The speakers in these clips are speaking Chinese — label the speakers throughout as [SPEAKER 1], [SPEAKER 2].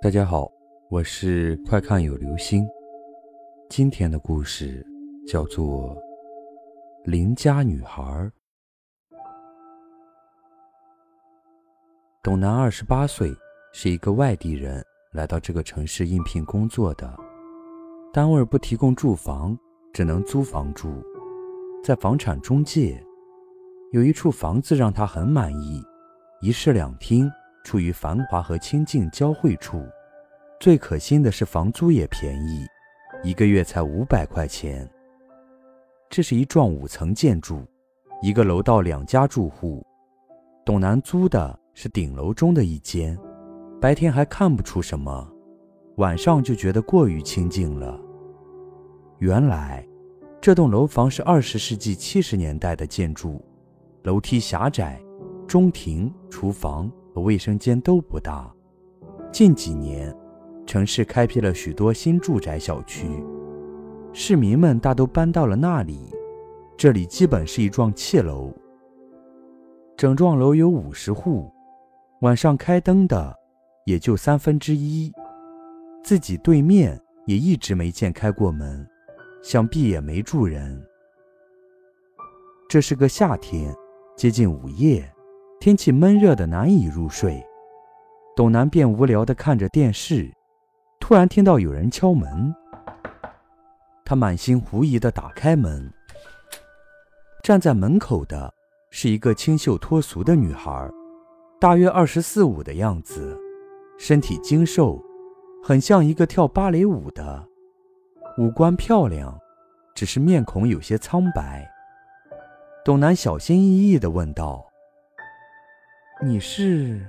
[SPEAKER 1] 大家好，我是快看有流星。今天的故事叫做《邻家女孩》。董楠二十八岁，是一个外地人，来到这个城市应聘工作的。单位不提供住房，只能租房住。在房产中介，有一处房子让他很满意，一室两厅。处于繁华和清静交汇处，最可心的是房租也便宜，一个月才五百块钱。这是一幢五层建筑，一个楼道两家住户。董楠租的是顶楼中的一间，白天还看不出什么，晚上就觉得过于清静了。原来，这栋楼房是二十世纪七十年代的建筑，楼梯狭窄，中庭、厨房。卫生间都不大。近几年，城市开辟了许多新住宅小区，市民们大都搬到了那里。这里基本是一幢砌楼。整幢楼有五十户，晚上开灯的也就三分之一。自己对面也一直没见开过门，想必也没住人。这是个夏天，接近午夜。天气闷热的难以入睡，董楠便无聊地看着电视，突然听到有人敲门。他满心狐疑地打开门，站在门口的是一个清秀脱俗的女孩，大约二十四五的样子，身体精瘦，很像一个跳芭蕾舞的，五官漂亮，只是面孔有些苍白。董楠小心翼翼地问道。你是？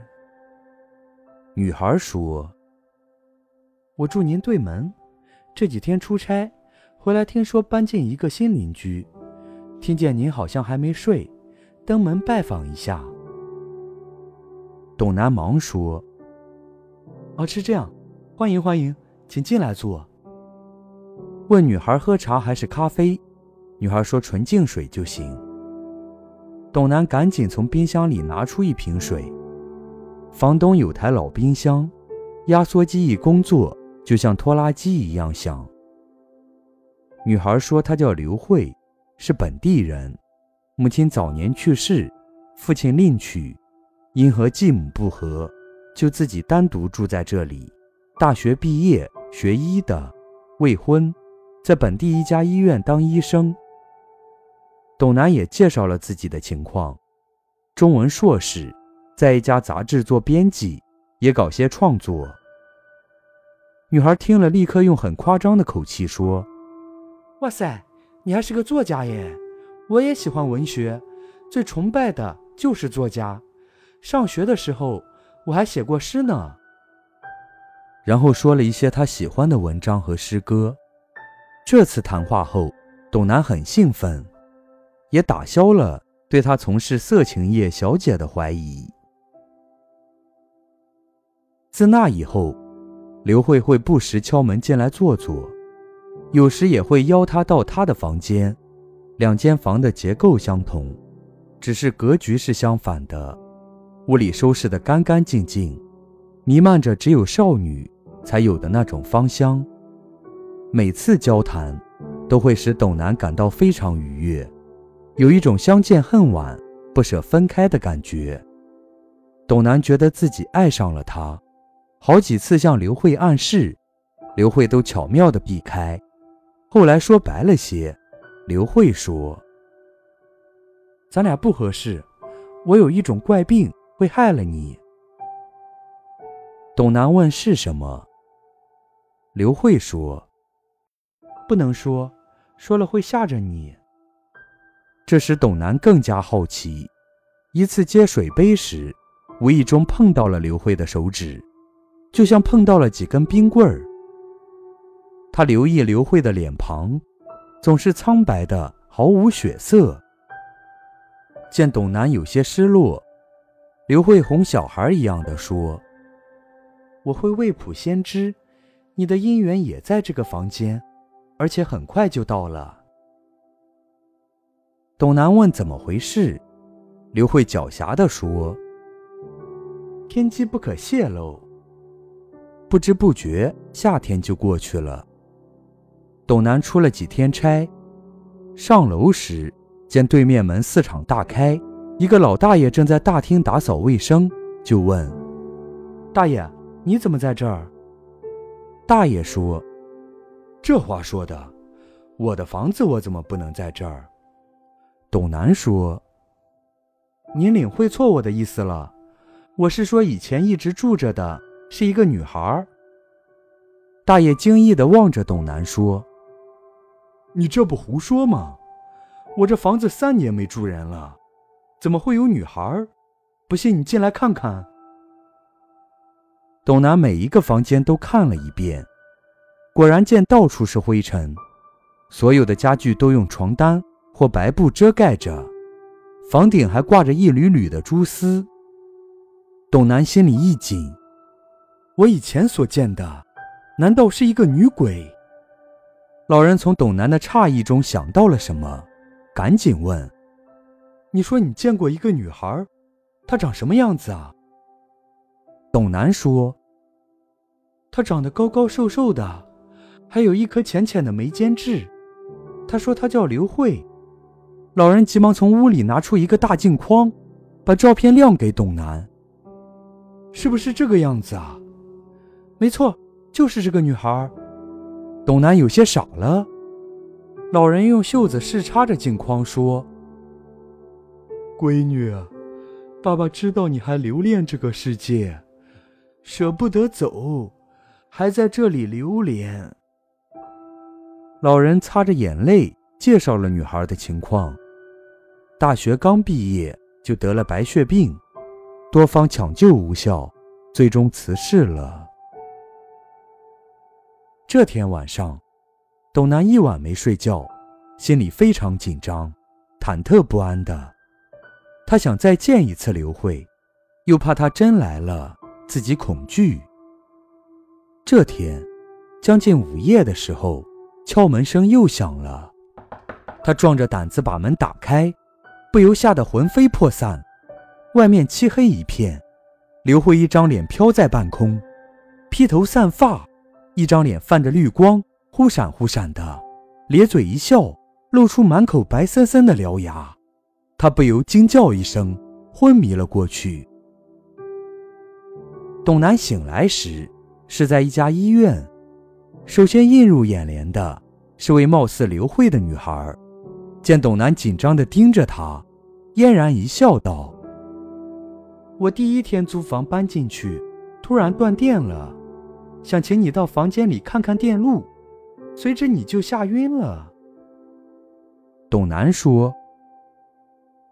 [SPEAKER 1] 女孩说：“我住您对门，这几天出差回来，听说搬进一个新邻居，听见您好像还没睡，登门拜访一下。”董楠忙说：“哦，是这样，欢迎欢迎，请进来坐。”问女孩喝茶还是咖啡，女孩说：“纯净水就行。”董楠赶紧从冰箱里拿出一瓶水。房东有台老冰箱，压缩机一工作就像拖拉机一样响。女孩说她叫刘慧，是本地人，母亲早年去世，父亲另娶，因和继母不和，就自己单独住在这里。大学毕业，学医的，未婚，在本地一家医院当医生。董楠也介绍了自己的情况：中文硕士，在一家杂志做编辑，也搞些创作。女孩听了，立刻用很夸张的口气说：“哇塞，你还是个作家耶！我也喜欢文学，最崇拜的就是作家。上学的时候，我还写过诗呢。”然后说了一些他喜欢的文章和诗歌。这次谈话后，董楠很兴奋。也打消了对他从事色情业小姐的怀疑。自那以后，刘慧会不时敲门进来坐坐，有时也会邀他到他的房间。两间房的结构相同，只是格局是相反的。屋里收拾得干干净净，弥漫着只有少女才有的那种芳香。每次交谈，都会使董楠感到非常愉悦。有一种相见恨晚、不舍分开的感觉。董楠觉得自己爱上了他，好几次向刘慧暗示，刘慧都巧妙地避开。后来说白了些，刘慧说：“咱俩不合适，我有一种怪病会害了你。”董楠问是什么，刘慧说：“不能说，说了会吓着你。”这时，董楠更加好奇。一次接水杯时，无意中碰到了刘慧的手指，就像碰到了几根冰棍儿。他留意刘慧的脸庞，总是苍白的，毫无血色。见董楠有些失落，刘慧哄小孩一样的说：“我会未卜先知，你的姻缘也在这个房间，而且很快就到了。”董楠问：“怎么回事？”刘慧狡黠地说：“天机不可泄露。”不知不觉夏天就过去了。董楠出了几天差，上楼时见对面门四敞大开，一个老大爷正在大厅打扫卫生，就问：“大爷，你怎么在这儿？”大爷说：“这话说的，我的房子我怎么不能在这儿？”董楠说：“您领会错我的意思了，我是说以前一直住着的是一个女孩。”大爷惊异地望着董楠说：“你这不胡说吗？我这房子三年没住人了，怎么会有女孩？不信你进来看看。”董楠每一个房间都看了一遍，果然见到处是灰尘，所有的家具都用床单或白布遮盖着，房顶还挂着一缕缕的蛛丝。董南心里一紧，我以前所见的。难道是一个女鬼？老人从董南的诧异中想到了什么，赶紧问：“你说你见过一个女孩，她长什么样子啊？”董南说：“她长得高高瘦瘦的，还有一颗浅浅的眉间痣。他说她叫刘慧。”老人急忙从屋里拿出一个大镜框，把照片亮给董楠：“是不是这个样子啊？”“没错。”就是这个女孩，董楠有些傻了。老人用袖子试插着镜框说：“闺女，爸爸知道你还留恋这个世界，舍不得走，还在这里流连。”老人擦着眼泪介绍了女孩的情况：大学刚毕业就得了白血病，多方抢救无效，最终辞世了。这天晚上，董楠一晚没睡觉，心里非常紧张、忐忑不安的。他想再见一次刘慧，又怕她真来了，自己恐惧。这天将近午夜的时候，敲门声又响了。他壮着胆子把门打开，不由吓得魂飞魄散。外面漆黑一片，刘慧一张脸飘在半空，披头散发。一张脸泛着绿光，忽闪忽闪的，咧嘴一笑，露出满口白森森的獠牙。他不由惊叫一声，昏迷了过去。董楠醒来时，是在一家医院。首先映入眼帘的是位貌似刘慧的女孩，见董楠紧张地盯着他，嫣然一笑，道：“我第一天租房搬进去，突然断电了。”想请你到房间里看看电路，随之你就吓晕了。董楠说：“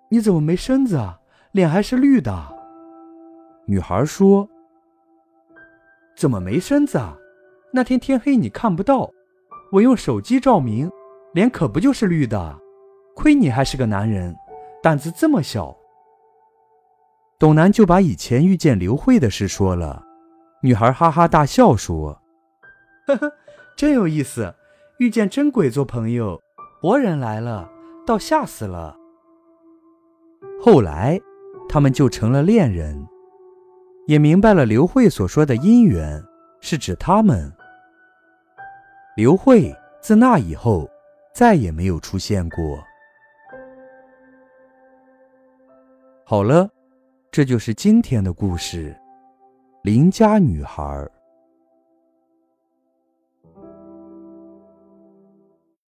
[SPEAKER 1] 你怎么没身子啊？脸还是绿的。”女孩说：“怎么没身子啊？那天天黑你看不到，我用手机照明，脸可不就是绿的？亏你还是个男人，胆子这么小。”董楠就把以前遇见刘慧的事说了。女孩哈哈大笑说：“ 呵呵，真有意思，遇见真鬼做朋友，活人来了，倒吓死了。”后来，他们就成了恋人，也明白了刘慧所说的姻缘是指他们。刘慧自那以后再也没有出现过。好了，这就是今天的故事。邻家女孩。